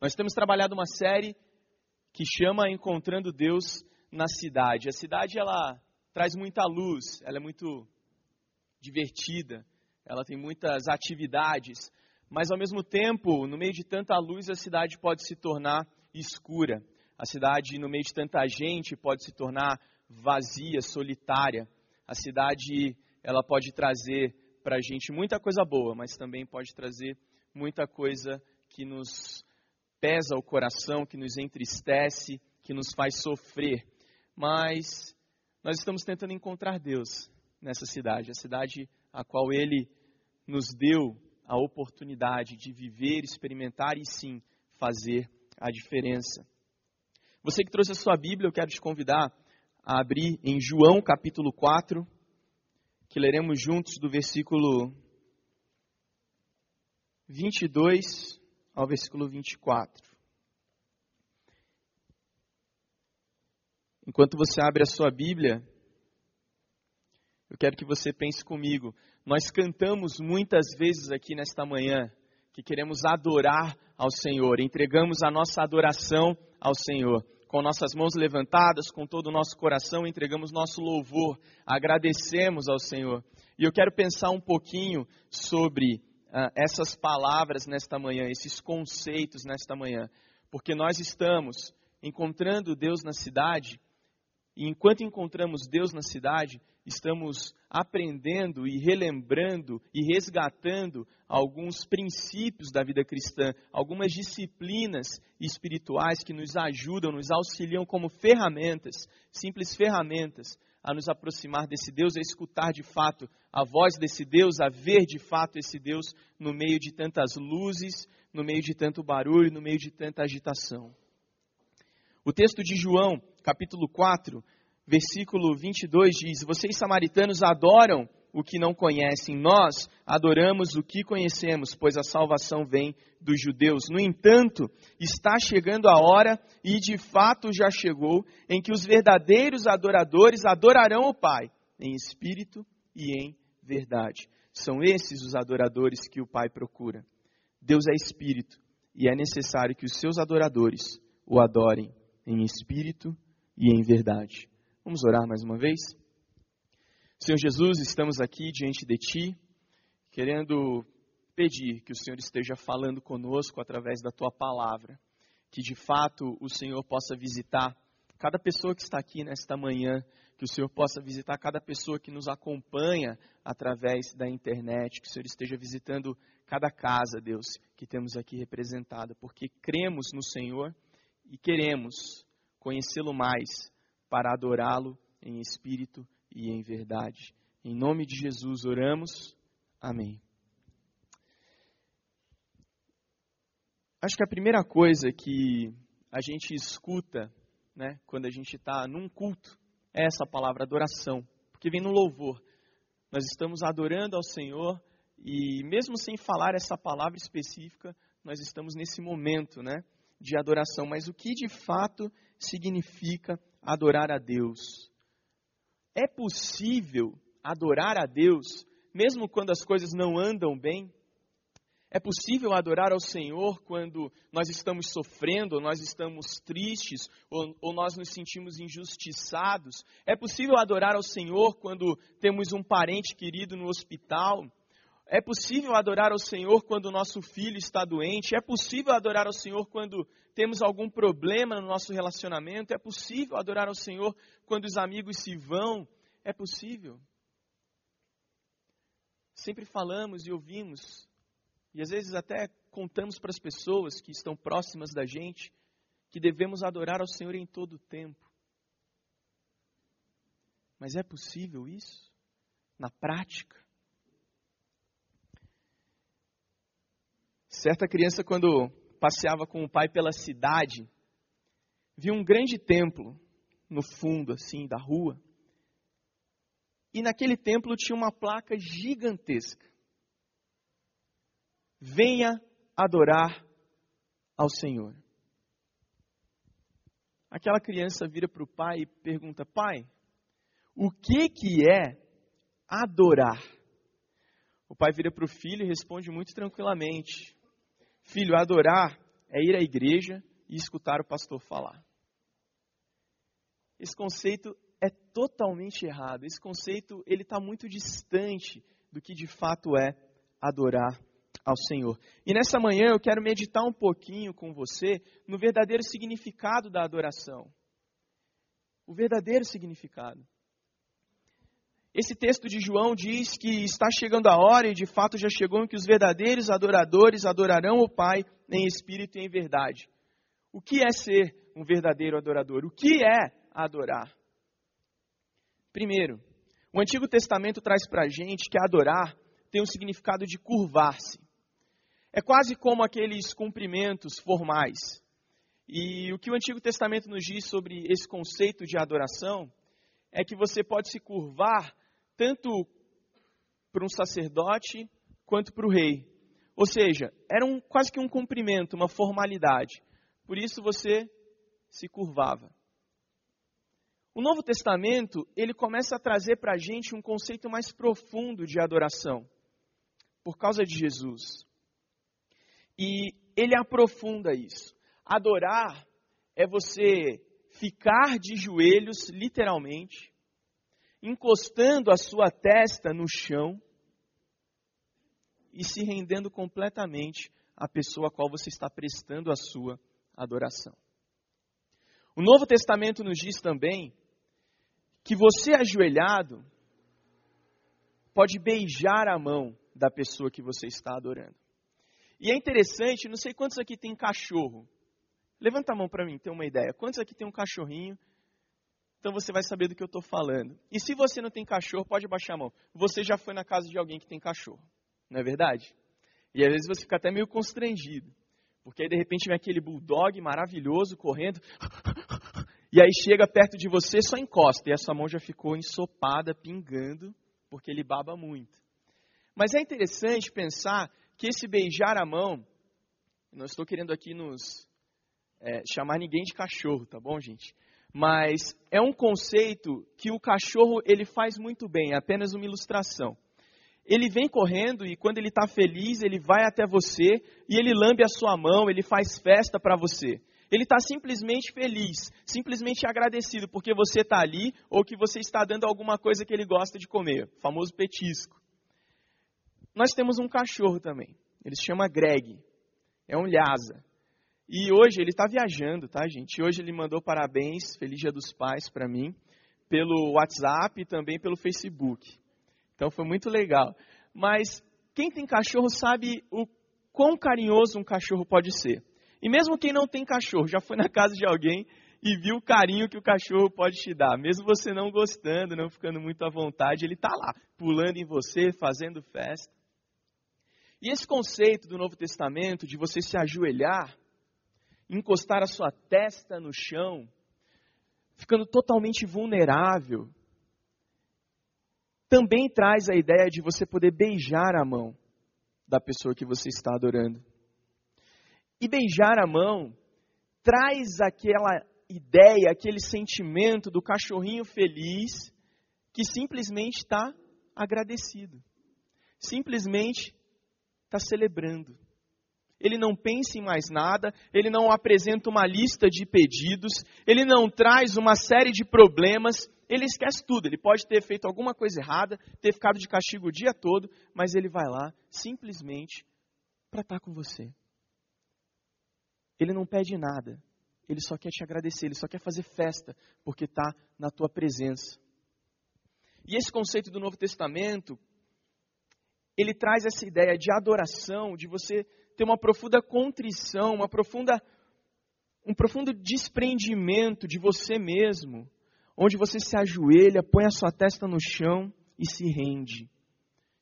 Nós temos trabalhado uma série que chama Encontrando Deus na Cidade. A cidade ela traz muita luz, ela é muito divertida, ela tem muitas atividades, mas ao mesmo tempo, no meio de tanta luz, a cidade pode se tornar escura. A cidade, no meio de tanta gente, pode se tornar vazia, solitária. A cidade, ela pode trazer para a gente muita coisa boa, mas também pode trazer muita coisa que nos pesa o coração, que nos entristece, que nos faz sofrer. Mas nós estamos tentando encontrar Deus nessa cidade, a cidade a qual Ele nos deu a oportunidade de viver, experimentar e sim fazer a diferença. Você que trouxe a sua Bíblia, eu quero te convidar a abrir em João capítulo 4, que leremos juntos do versículo 22 ao versículo 24. Enquanto você abre a sua Bíblia, eu quero que você pense comigo. Nós cantamos muitas vezes aqui nesta manhã que queremos adorar ao Senhor, entregamos a nossa adoração ao Senhor. Com nossas mãos levantadas, com todo o nosso coração, entregamos nosso louvor, agradecemos ao Senhor. E eu quero pensar um pouquinho sobre uh, essas palavras nesta manhã, esses conceitos nesta manhã, porque nós estamos encontrando Deus na cidade, e enquanto encontramos Deus na cidade, estamos aprendendo e relembrando e resgatando alguns princípios da vida cristã, algumas disciplinas espirituais que nos ajudam, nos auxiliam como ferramentas, simples ferramentas, a nos aproximar desse Deus, a escutar de fato a voz desse Deus, a ver de fato esse Deus no meio de tantas luzes, no meio de tanto barulho, no meio de tanta agitação. O texto de João, capítulo 4, versículo 22 diz: Vocês samaritanos adoram o que não conhecem, nós adoramos o que conhecemos, pois a salvação vem dos judeus. No entanto, está chegando a hora, e de fato já chegou, em que os verdadeiros adoradores adorarão o Pai, em espírito e em verdade. São esses os adoradores que o Pai procura. Deus é espírito, e é necessário que os seus adoradores o adorem em espírito e em verdade. Vamos orar mais uma vez? Senhor Jesus, estamos aqui diante de Ti, querendo pedir que o Senhor esteja falando conosco através da Tua palavra, que de fato o Senhor possa visitar cada pessoa que está aqui nesta manhã, que o Senhor possa visitar cada pessoa que nos acompanha através da internet, que o Senhor esteja visitando cada casa, Deus, que temos aqui representada, porque cremos no Senhor e queremos conhecê-lo mais para adorá-lo em espírito e em verdade. Em nome de Jesus oramos. Amém. Acho que a primeira coisa que a gente escuta, né, quando a gente está num culto, é essa palavra adoração, porque vem no louvor. Nós estamos adorando ao Senhor e mesmo sem falar essa palavra específica, nós estamos nesse momento, né, de adoração. Mas o que de fato significa adorar a Deus. É possível adorar a Deus mesmo quando as coisas não andam bem? É possível adorar ao Senhor quando nós estamos sofrendo, ou nós estamos tristes, ou, ou, nós nos sentimos injustiçados? É possível adorar ao Senhor quando temos um parente querido no hospital? É possível adorar ao Senhor quando o nosso filho está doente? É possível adorar ao Senhor quando temos algum problema no nosso relacionamento? É possível adorar ao Senhor quando os amigos se vão? É possível. Sempre falamos e ouvimos, e às vezes até contamos para as pessoas que estão próximas da gente, que devemos adorar ao Senhor em todo o tempo. Mas é possível isso? Na prática? Certa criança, quando passeava com o pai pela cidade, viu um grande templo no fundo, assim, da rua. E naquele templo tinha uma placa gigantesca. Venha adorar ao Senhor. Aquela criança vira para o pai e pergunta: Pai, o que que é adorar? O pai vira para o filho e responde muito tranquilamente: Filho, adorar é ir à igreja e escutar o pastor falar. Esse conceito é totalmente errado. Esse conceito ele está muito distante do que de fato é adorar ao Senhor. E nessa manhã eu quero meditar um pouquinho com você no verdadeiro significado da adoração. O verdadeiro significado. Esse texto de João diz que está chegando a hora, e de fato já chegou, em que os verdadeiros adoradores adorarão o Pai em espírito e em verdade. O que é ser um verdadeiro adorador? O que é adorar? Primeiro, o Antigo Testamento traz para a gente que adorar tem um significado de curvar-se. É quase como aqueles cumprimentos formais. E o que o Antigo Testamento nos diz sobre esse conceito de adoração é que você pode se curvar tanto para um sacerdote quanto para o rei. Ou seja, era um, quase que um cumprimento, uma formalidade. Por isso você se curvava. O Novo Testamento, ele começa a trazer para a gente um conceito mais profundo de adoração, por causa de Jesus. E ele aprofunda isso. Adorar é você ficar de joelhos, literalmente, encostando a sua testa no chão e se rendendo completamente à pessoa a qual você está prestando a sua adoração. O Novo Testamento nos diz também que você ajoelhado pode beijar a mão da pessoa que você está adorando. E é interessante, não sei quantos aqui tem cachorro. Levanta a mão para mim, ter uma ideia. Quantos aqui tem um cachorrinho então você vai saber do que eu estou falando. E se você não tem cachorro, pode baixar a mão. Você já foi na casa de alguém que tem cachorro, não é verdade? E às vezes você fica até meio constrangido. Porque aí de repente vem aquele bulldog maravilhoso correndo. E aí chega perto de você, só encosta. E a sua mão já ficou ensopada, pingando, porque ele baba muito. Mas é interessante pensar que esse beijar a mão, não estou querendo aqui nos é, chamar ninguém de cachorro, tá bom, gente? mas é um conceito que o cachorro ele faz muito bem, é apenas uma ilustração. Ele vem correndo e quando ele está feliz, ele vai até você e ele lambe a sua mão, ele faz festa para você. Ele está simplesmente feliz, simplesmente agradecido porque você está ali ou que você está dando alguma coisa que ele gosta de comer, famoso petisco. Nós temos um cachorro também, ele se chama Greg, é um Lhasa. E hoje ele está viajando, tá, gente? Hoje ele mandou parabéns, feliz dia dos pais para mim, pelo WhatsApp e também pelo Facebook. Então foi muito legal. Mas quem tem cachorro sabe o quão carinhoso um cachorro pode ser. E mesmo quem não tem cachorro, já foi na casa de alguém e viu o carinho que o cachorro pode te dar. Mesmo você não gostando, não ficando muito à vontade, ele está lá, pulando em você, fazendo festa. E esse conceito do Novo Testamento de você se ajoelhar encostar a sua testa no chão, ficando totalmente vulnerável, também traz a ideia de você poder beijar a mão da pessoa que você está adorando. E beijar a mão traz aquela ideia, aquele sentimento do cachorrinho feliz que simplesmente está agradecido, simplesmente está celebrando ele não pensa em mais nada, ele não apresenta uma lista de pedidos, ele não traz uma série de problemas, ele esquece tudo. Ele pode ter feito alguma coisa errada, ter ficado de castigo o dia todo, mas ele vai lá simplesmente para estar com você. Ele não pede nada, ele só quer te agradecer, ele só quer fazer festa, porque está na tua presença. E esse conceito do Novo Testamento, ele traz essa ideia de adoração, de você ter uma profunda contrição, uma profunda, um profundo desprendimento de você mesmo, onde você se ajoelha, põe a sua testa no chão e se rende.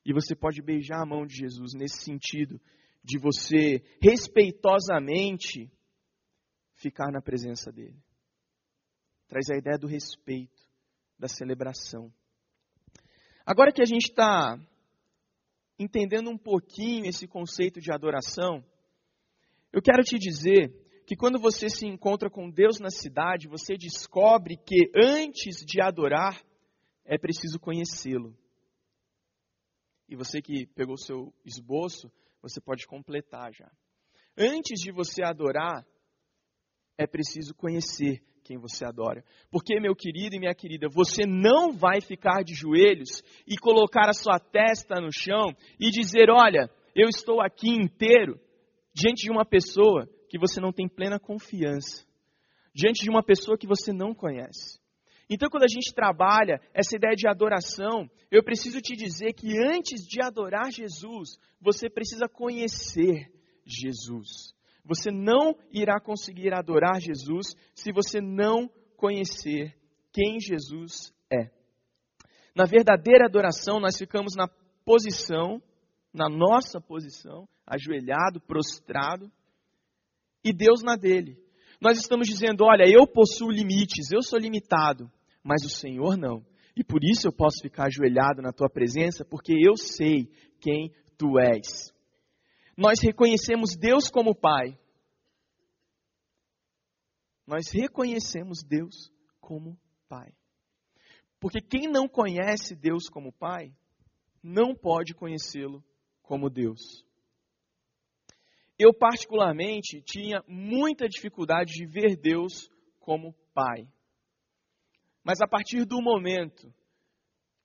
E você pode beijar a mão de Jesus nesse sentido, de você respeitosamente ficar na presença dele. Traz a ideia do respeito, da celebração. Agora que a gente está entendendo um pouquinho esse conceito de adoração, eu quero te dizer que quando você se encontra com Deus na cidade, você descobre que antes de adorar, é preciso conhecê-lo. E você que pegou seu esboço, você pode completar já. Antes de você adorar, é preciso conhecer quem você adora. Porque, meu querido e minha querida, você não vai ficar de joelhos e colocar a sua testa no chão e dizer: Olha, eu estou aqui inteiro diante de uma pessoa que você não tem plena confiança, diante de uma pessoa que você não conhece. Então, quando a gente trabalha essa ideia de adoração, eu preciso te dizer que antes de adorar Jesus, você precisa conhecer Jesus. Você não irá conseguir adorar Jesus se você não conhecer quem Jesus é. Na verdadeira adoração, nós ficamos na posição, na nossa posição, ajoelhado, prostrado, e Deus na dele. Nós estamos dizendo: olha, eu possuo limites, eu sou limitado, mas o Senhor não. E por isso eu posso ficar ajoelhado na tua presença, porque eu sei quem tu és. Nós reconhecemos Deus como Pai, nós reconhecemos Deus como Pai. Porque quem não conhece Deus como Pai, não pode conhecê-lo como Deus. Eu, particularmente, tinha muita dificuldade de ver Deus como Pai. Mas a partir do momento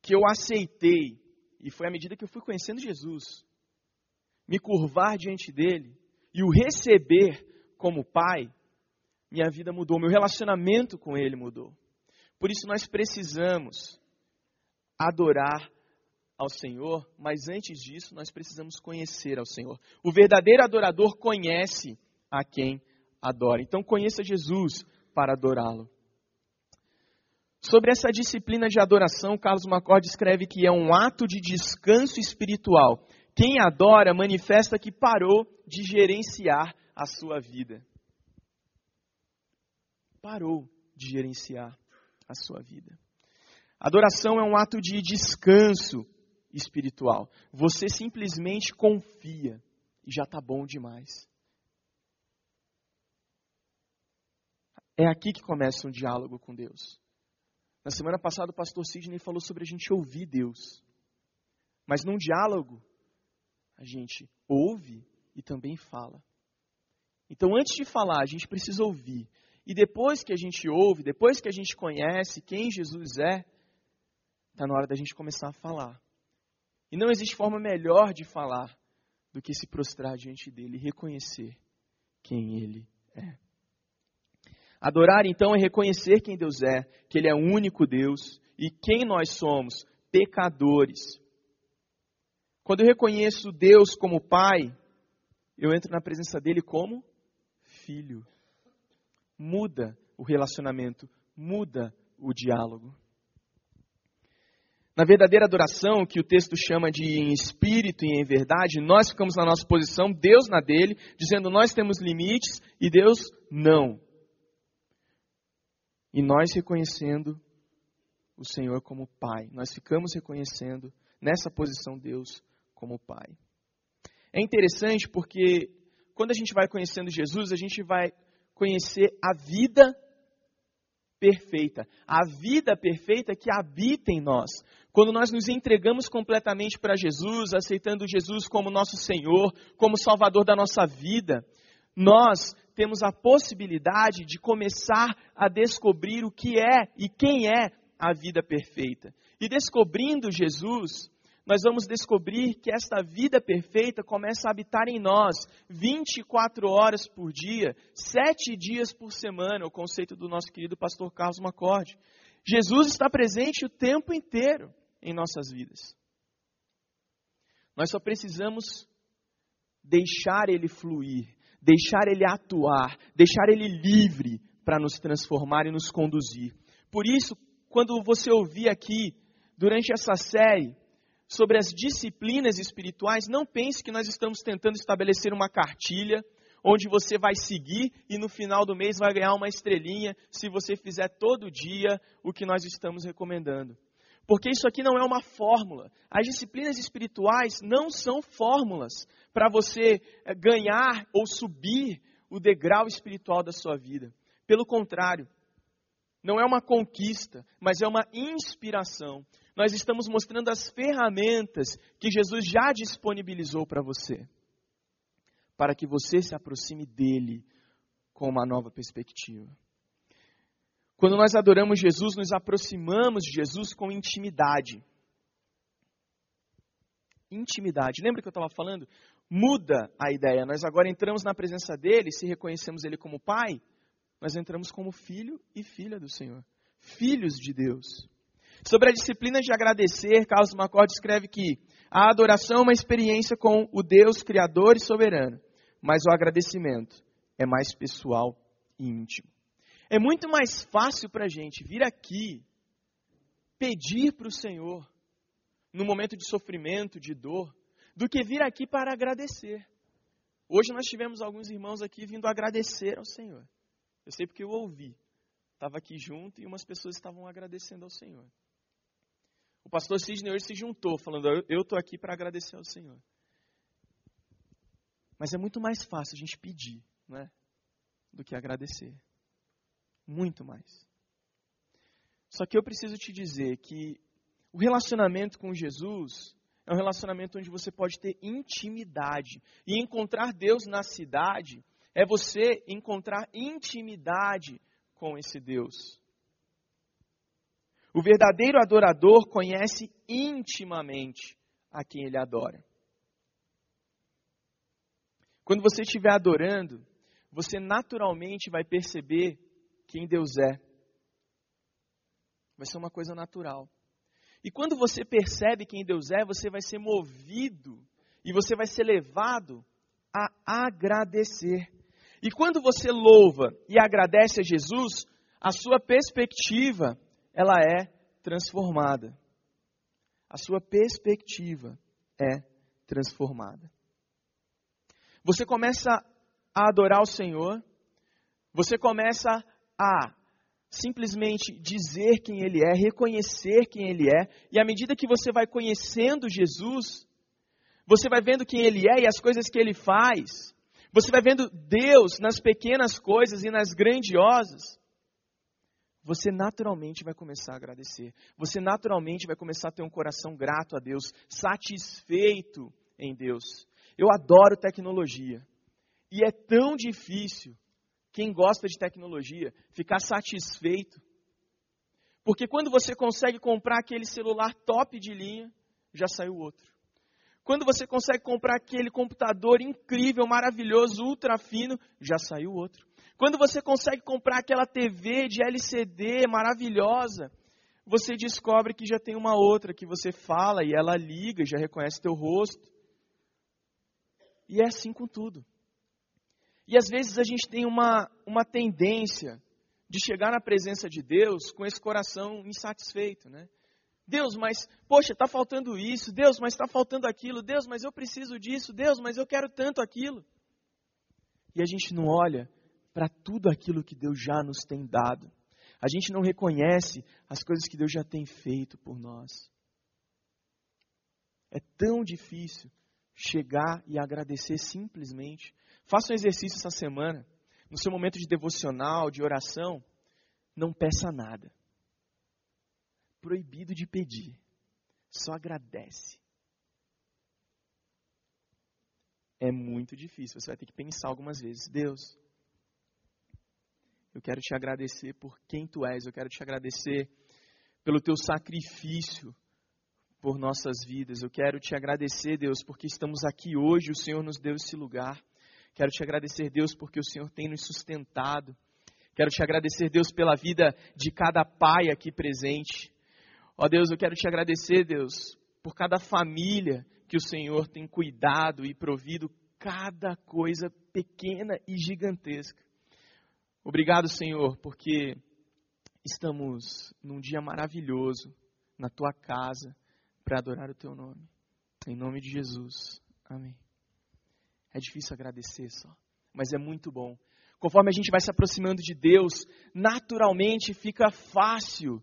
que eu aceitei, e foi à medida que eu fui conhecendo Jesus, me curvar diante dele e o receber como Pai, minha vida mudou, meu relacionamento com Ele mudou. Por isso nós precisamos adorar ao Senhor, mas antes disso nós precisamos conhecer ao Senhor. O verdadeiro adorador conhece a quem adora. Então conheça Jesus para adorá-lo. Sobre essa disciplina de adoração, Carlos Macorde escreve que é um ato de descanso espiritual. Quem adora manifesta que parou de gerenciar a sua vida parou de gerenciar a sua vida. Adoração é um ato de descanso espiritual. Você simplesmente confia e já está bom demais. É aqui que começa um diálogo com Deus. Na semana passada, o pastor Sidney falou sobre a gente ouvir Deus. Mas num diálogo, a gente ouve e também fala. Então, antes de falar, a gente precisa ouvir. E depois que a gente ouve, depois que a gente conhece quem Jesus é, está na hora da gente começar a falar. E não existe forma melhor de falar do que se prostrar diante dele e reconhecer quem ele é. Adorar, então, é reconhecer quem Deus é, que Ele é o único Deus e quem nós somos, pecadores. Quando eu reconheço Deus como Pai, eu entro na presença dele como filho muda o relacionamento, muda o diálogo. Na verdadeira adoração, que o texto chama de em espírito e em verdade, nós ficamos na nossa posição, Deus na dele, dizendo nós temos limites e Deus não. E nós reconhecendo o Senhor como Pai. Nós ficamos reconhecendo nessa posição Deus como Pai. É interessante porque quando a gente vai conhecendo Jesus, a gente vai conhecer a vida perfeita, a vida perfeita que habita em nós. Quando nós nos entregamos completamente para Jesus, aceitando Jesus como nosso Senhor, como Salvador da nossa vida, nós temos a possibilidade de começar a descobrir o que é e quem é a vida perfeita. E descobrindo Jesus, nós vamos descobrir que esta vida perfeita começa a habitar em nós 24 horas por dia, sete dias por semana, o conceito do nosso querido pastor Carlos Macorde. Jesus está presente o tempo inteiro em nossas vidas. Nós só precisamos deixar ele fluir, deixar ele atuar, deixar ele livre para nos transformar e nos conduzir. Por isso, quando você ouvir aqui, durante essa série, sobre as disciplinas espirituais, não pense que nós estamos tentando estabelecer uma cartilha onde você vai seguir e no final do mês vai ganhar uma estrelinha se você fizer todo dia o que nós estamos recomendando. Porque isso aqui não é uma fórmula. As disciplinas espirituais não são fórmulas para você eh, ganhar ou subir o degrau espiritual da sua vida. Pelo contrário, não é uma conquista, mas é uma inspiração nós estamos mostrando as ferramentas que Jesus já disponibilizou para você. para que você se aproxime dele com uma nova perspectiva. Quando nós adoramos Jesus, nos aproximamos de Jesus com intimidade. Intimidade. Lembra que eu estava falando? Muda a ideia. Nós agora entramos na presença dele, se reconhecemos ele como Pai, nós entramos como filho e filha do Senhor. Filhos de Deus. Sobre a disciplina de agradecer, Carlos Macor escreve que a adoração é uma experiência com o Deus Criador e Soberano, mas o agradecimento é mais pessoal e íntimo. É muito mais fácil para a gente vir aqui, pedir para o Senhor, no momento de sofrimento, de dor, do que vir aqui para agradecer. Hoje nós tivemos alguns irmãos aqui vindo agradecer ao Senhor. Eu sei porque eu ouvi. Estava aqui junto e umas pessoas estavam agradecendo ao Senhor. O pastor Sidney hoje se juntou, falando: Eu estou aqui para agradecer ao Senhor. Mas é muito mais fácil a gente pedir, não é? Do que agradecer. Muito mais. Só que eu preciso te dizer que o relacionamento com Jesus é um relacionamento onde você pode ter intimidade. E encontrar Deus na cidade é você encontrar intimidade com esse Deus. O verdadeiro adorador conhece intimamente a quem ele adora. Quando você estiver adorando, você naturalmente vai perceber quem Deus é. Vai ser uma coisa natural. E quando você percebe quem Deus é, você vai ser movido e você vai ser levado a agradecer. E quando você louva e agradece a Jesus, a sua perspectiva, ela é transformada. A sua perspectiva é transformada. Você começa a adorar o Senhor, você começa a simplesmente dizer quem Ele é, reconhecer quem Ele é, e à medida que você vai conhecendo Jesus, você vai vendo quem Ele é e as coisas que Ele faz, você vai vendo Deus nas pequenas coisas e nas grandiosas. Você naturalmente vai começar a agradecer. Você naturalmente vai começar a ter um coração grato a Deus, satisfeito em Deus. Eu adoro tecnologia. E é tão difícil, quem gosta de tecnologia, ficar satisfeito. Porque quando você consegue comprar aquele celular top de linha, já saiu outro. Quando você consegue comprar aquele computador incrível, maravilhoso, ultra fino, já saiu outro. Quando você consegue comprar aquela TV de LCD maravilhosa, você descobre que já tem uma outra que você fala e ela liga, já reconhece teu rosto. E é assim com tudo. E às vezes a gente tem uma, uma tendência de chegar na presença de Deus com esse coração insatisfeito, né? Deus, mas, poxa, está faltando isso. Deus, mas está faltando aquilo. Deus, mas eu preciso disso. Deus, mas eu quero tanto aquilo. E a gente não olha para tudo aquilo que Deus já nos tem dado. A gente não reconhece as coisas que Deus já tem feito por nós. É tão difícil chegar e agradecer simplesmente. Faça um exercício essa semana, no seu momento de devocional, de oração, não peça nada proibido de pedir, só agradece. É muito difícil, você vai ter que pensar algumas vezes: Deus, eu quero te agradecer por quem tu és, eu quero te agradecer pelo teu sacrifício por nossas vidas. Eu quero te agradecer, Deus, porque estamos aqui hoje, o Senhor nos deu esse lugar. Quero te agradecer, Deus, porque o Senhor tem nos sustentado. Quero te agradecer, Deus, pela vida de cada pai aqui presente. Ó Deus, eu quero te agradecer, Deus, por cada família que o Senhor tem cuidado e provido cada coisa pequena e gigantesca. Obrigado, Senhor, porque estamos num dia maravilhoso na tua casa para adorar o teu nome. Em nome de Jesus. Amém. É difícil agradecer só, mas é muito bom. Conforme a gente vai se aproximando de Deus, naturalmente fica fácil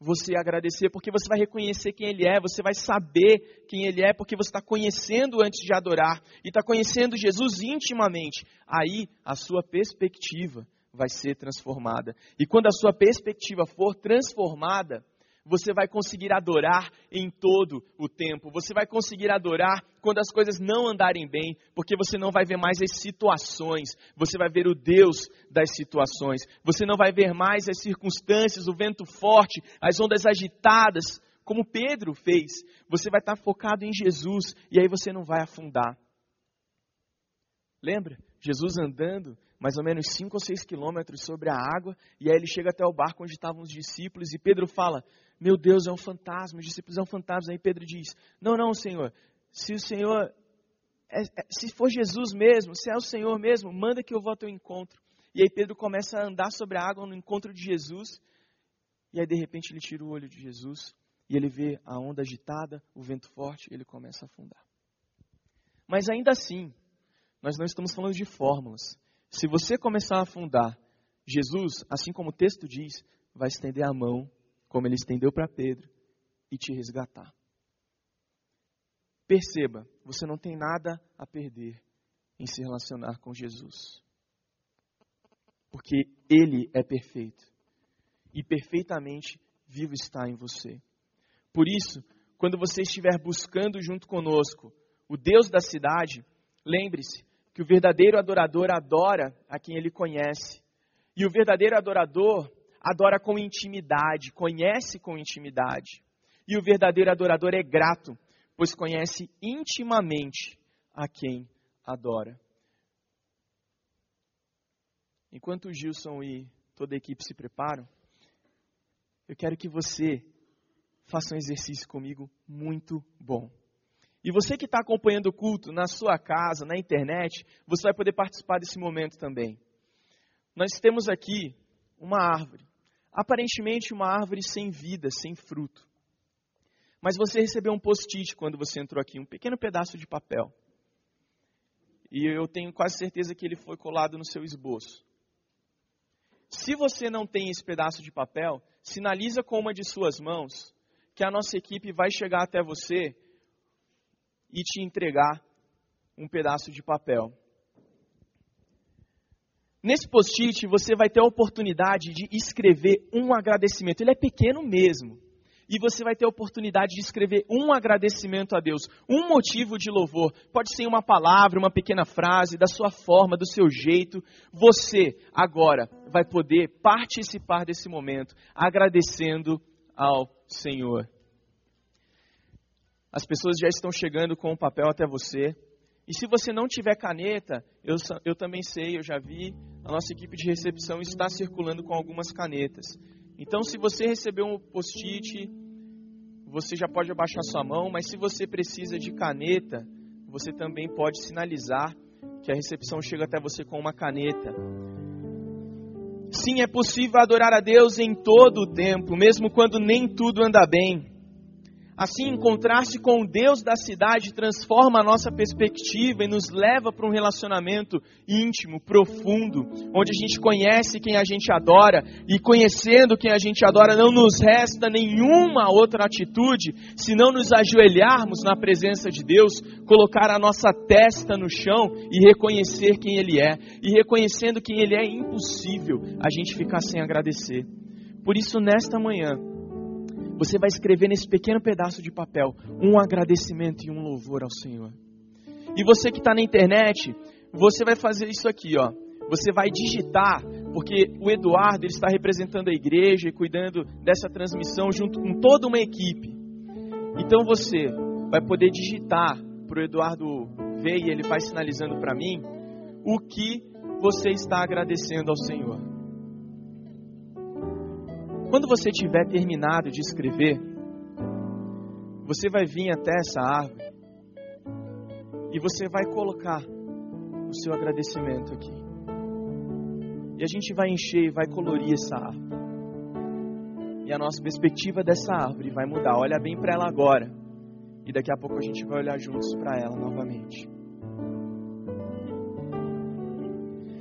você agradecer, porque você vai reconhecer quem Ele é, você vai saber quem Ele é, porque você está conhecendo antes de adorar e está conhecendo Jesus intimamente. Aí a sua perspectiva vai ser transformada. E quando a sua perspectiva for transformada, você vai conseguir adorar em todo o tempo. Você vai conseguir adorar quando as coisas não andarem bem, porque você não vai ver mais as situações, você vai ver o Deus das situações. Você não vai ver mais as circunstâncias, o vento forte, as ondas agitadas, como Pedro fez. Você vai estar focado em Jesus e aí você não vai afundar. Lembra? Jesus andando mais ou menos 5 ou 6 quilômetros sobre a água, e aí ele chega até o barco onde estavam os discípulos, e Pedro fala: Meu Deus, é um fantasma, os discípulos é um fantasma. Aí Pedro diz: Não, não, Senhor, se o Senhor, é, é, se for Jesus mesmo, se é o Senhor mesmo, manda que eu vá ao teu encontro. E aí Pedro começa a andar sobre a água no encontro de Jesus, e aí de repente ele tira o olho de Jesus, e ele vê a onda agitada, o vento forte, e ele começa a afundar. Mas ainda assim, nós não estamos falando de fórmulas. Se você começar a afundar, Jesus, assim como o texto diz, vai estender a mão, como ele estendeu para Pedro, e te resgatar. Perceba, você não tem nada a perder em se relacionar com Jesus. Porque Ele é perfeito. E perfeitamente vivo está em você. Por isso, quando você estiver buscando junto conosco o Deus da cidade, lembre-se que o verdadeiro adorador adora a quem ele conhece. E o verdadeiro adorador adora com intimidade, conhece com intimidade. E o verdadeiro adorador é grato, pois conhece intimamente a quem adora. Enquanto o Gilson e toda a equipe se preparam, eu quero que você faça um exercício comigo muito bom. E você que está acompanhando o culto na sua casa, na internet, você vai poder participar desse momento também. Nós temos aqui uma árvore, aparentemente uma árvore sem vida, sem fruto. Mas você recebeu um post-it quando você entrou aqui, um pequeno pedaço de papel. E eu tenho quase certeza que ele foi colado no seu esboço. Se você não tem esse pedaço de papel, sinaliza com uma de suas mãos que a nossa equipe vai chegar até você e te entregar um pedaço de papel. Nesse post-it você vai ter a oportunidade de escrever um agradecimento. Ele é pequeno mesmo. E você vai ter a oportunidade de escrever um agradecimento a Deus, um motivo de louvor. Pode ser uma palavra, uma pequena frase, da sua forma, do seu jeito. Você agora vai poder participar desse momento agradecendo ao Senhor. As pessoas já estão chegando com o papel até você. E se você não tiver caneta, eu, eu também sei, eu já vi, a nossa equipe de recepção está circulando com algumas canetas. Então, se você recebeu um post-it, você já pode abaixar sua mão, mas se você precisa de caneta, você também pode sinalizar que a recepção chega até você com uma caneta. Sim, é possível adorar a Deus em todo o tempo, mesmo quando nem tudo anda bem. Assim, encontrar-se com o Deus da cidade transforma a nossa perspectiva e nos leva para um relacionamento íntimo, profundo, onde a gente conhece quem a gente adora e conhecendo quem a gente adora, não nos resta nenhuma outra atitude senão nos ajoelharmos na presença de Deus, colocar a nossa testa no chão e reconhecer quem Ele é. E reconhecendo quem Ele é, é impossível a gente ficar sem agradecer. Por isso, nesta manhã, você vai escrever nesse pequeno pedaço de papel um agradecimento e um louvor ao Senhor. E você que está na internet, você vai fazer isso aqui, ó. Você vai digitar, porque o Eduardo ele está representando a igreja e cuidando dessa transmissão junto com toda uma equipe. Então você vai poder digitar para o Eduardo ver e ele vai sinalizando para mim o que você está agradecendo ao Senhor. Quando você tiver terminado de escrever, você vai vir até essa árvore e você vai colocar o seu agradecimento aqui. E a gente vai encher e vai colorir essa árvore. E a nossa perspectiva dessa árvore vai mudar. Olha bem para ela agora. E daqui a pouco a gente vai olhar juntos para ela novamente.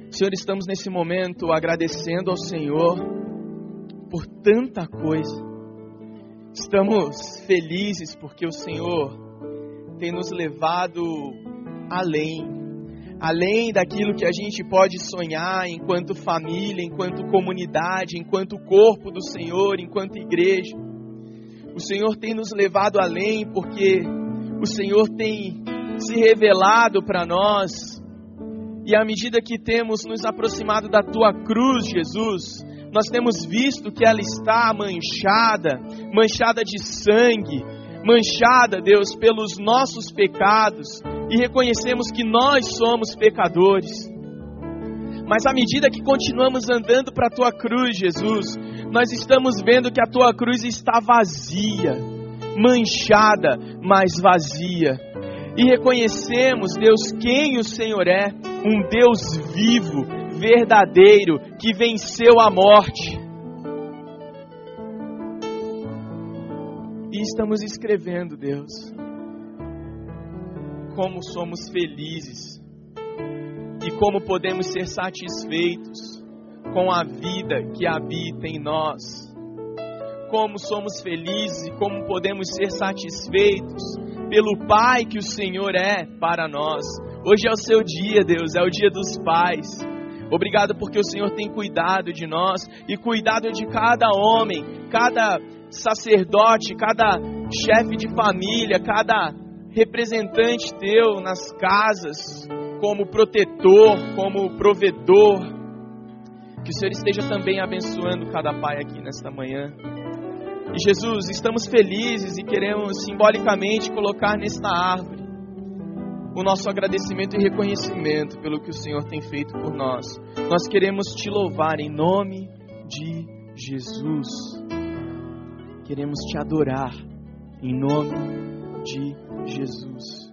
Senhor, estamos nesse momento agradecendo ao Senhor por tanta coisa. Estamos felizes porque o Senhor tem nos levado além, além daquilo que a gente pode sonhar enquanto família, enquanto comunidade, enquanto corpo do Senhor, enquanto igreja. O Senhor tem nos levado além porque o Senhor tem se revelado para nós. E à medida que temos nos aproximado da tua cruz, Jesus, nós temos visto que ela está manchada, manchada de sangue, manchada, Deus, pelos nossos pecados, e reconhecemos que nós somos pecadores. Mas à medida que continuamos andando para a tua cruz, Jesus, nós estamos vendo que a tua cruz está vazia, manchada, mas vazia. E reconhecemos, Deus, quem o Senhor é, um Deus vivo, verdadeiro, que venceu a morte. E estamos escrevendo, Deus, como somos felizes e como podemos ser satisfeitos com a vida que habita em nós. Como somos felizes e como podemos ser satisfeitos pelo Pai que o Senhor é para nós. Hoje é o seu dia, Deus, é o dia dos pais. Obrigado porque o Senhor tem cuidado de nós e cuidado de cada homem, cada sacerdote, cada chefe de família, cada representante teu nas casas, como protetor, como provedor. Que o Senhor esteja também abençoando cada pai aqui nesta manhã. E Jesus, estamos felizes e queremos simbolicamente colocar nesta árvore o nosso agradecimento e reconhecimento pelo que o Senhor tem feito por nós. Nós queremos te louvar em nome de Jesus. Queremos te adorar em nome de Jesus.